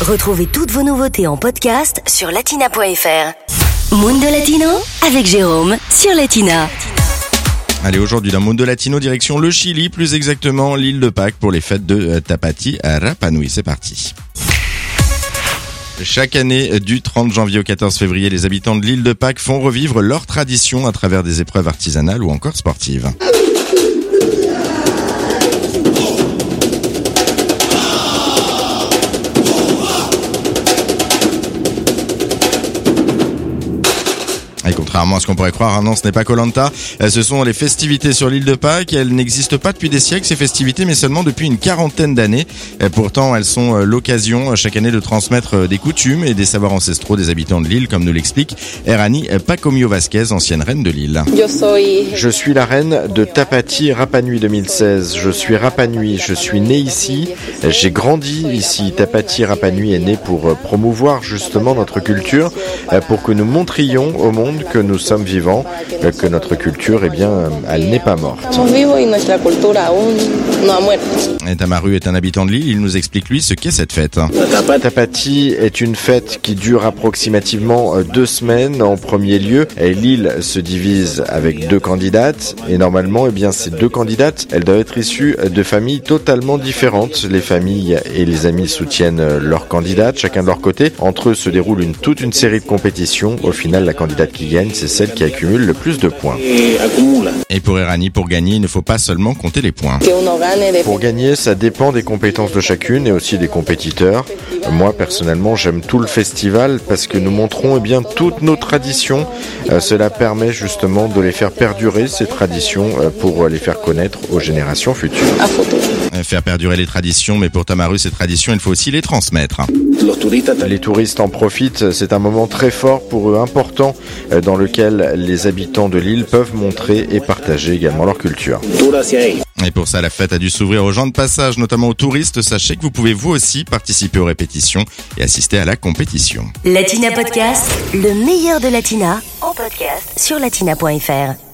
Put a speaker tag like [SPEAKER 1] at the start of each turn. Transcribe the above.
[SPEAKER 1] Retrouvez toutes vos nouveautés en podcast sur latina.fr. Mundo Latino avec Jérôme sur Latina.
[SPEAKER 2] Allez, aujourd'hui dans Mundo Latino, direction le Chili, plus exactement l'île de Pâques pour les fêtes de euh, Tapati à Rapa Nui. C'est parti. Chaque année, du 30 janvier au 14 février, les habitants de l'île de Pâques font revivre leur tradition à travers des épreuves artisanales ou encore sportives. Et contrairement à ce qu'on pourrait croire, hein, non, ce n'est pas Colanta. Ce sont les festivités sur l'île de Pâques. Elles n'existent pas depuis des siècles, ces festivités, mais seulement depuis une quarantaine d'années. Euh, Pourtant, elles sont euh, l'occasion euh, chaque année de transmettre des coutumes et des savoirs ancestraux des habitants de l'île, comme nous l'explique Erani Pacomio Vasquez, ancienne reine de l'île.
[SPEAKER 3] Je suis la reine de Tapati Rapanui 2016. Je suis Rapanui, je suis née ici, j'ai grandi ici. Tapati Rapanui est né pour promouvoir justement notre culture, euh, pour que nous montrions au monde que nous sommes vivants, que notre culture, eh bien, elle n'est pas morte.
[SPEAKER 2] Tamaru est un habitant de l'île. Il nous explique lui ce qu'est cette fête.
[SPEAKER 3] Tapati est une fête qui dure approximativement euh, deux semaines. En premier lieu, et l'île se divise avec deux candidates et normalement, eh bien, ces deux candidates, elles doivent être issues de familles totalement différentes. Les familles et les amis soutiennent euh, leurs candidates, chacun de leur côté. Entre eux se déroule une, toute une série de compétitions. Au final, la candidate qui gagne, c'est celle qui accumule le plus de points.
[SPEAKER 2] Et pour Erani, pour gagner, il ne faut pas seulement compter les points.
[SPEAKER 3] Pour gagner, ça dépend des compétences de chacune et aussi des compétiteurs. Moi, personnellement, j'aime tout le festival parce que nous montrons eh bien toutes nos traditions. Euh, cela permet justement de les faire perdurer, ces traditions, euh, pour les faire connaître aux générations futures.
[SPEAKER 2] Euh, Faire perdurer les traditions, mais pour Tamaru, ces traditions, il faut aussi les transmettre.
[SPEAKER 3] Les touristes en profitent. C'est un moment très fort pour eux, important, dans lequel les habitants de l'île peuvent montrer et partager également leur culture.
[SPEAKER 2] Et pour ça, la fête a dû s'ouvrir aux gens de passage, notamment aux touristes. Sachez que vous pouvez vous aussi participer aux répétitions et assister à la compétition.
[SPEAKER 1] Latina Podcast, le meilleur de Latina en podcast sur latina.fr.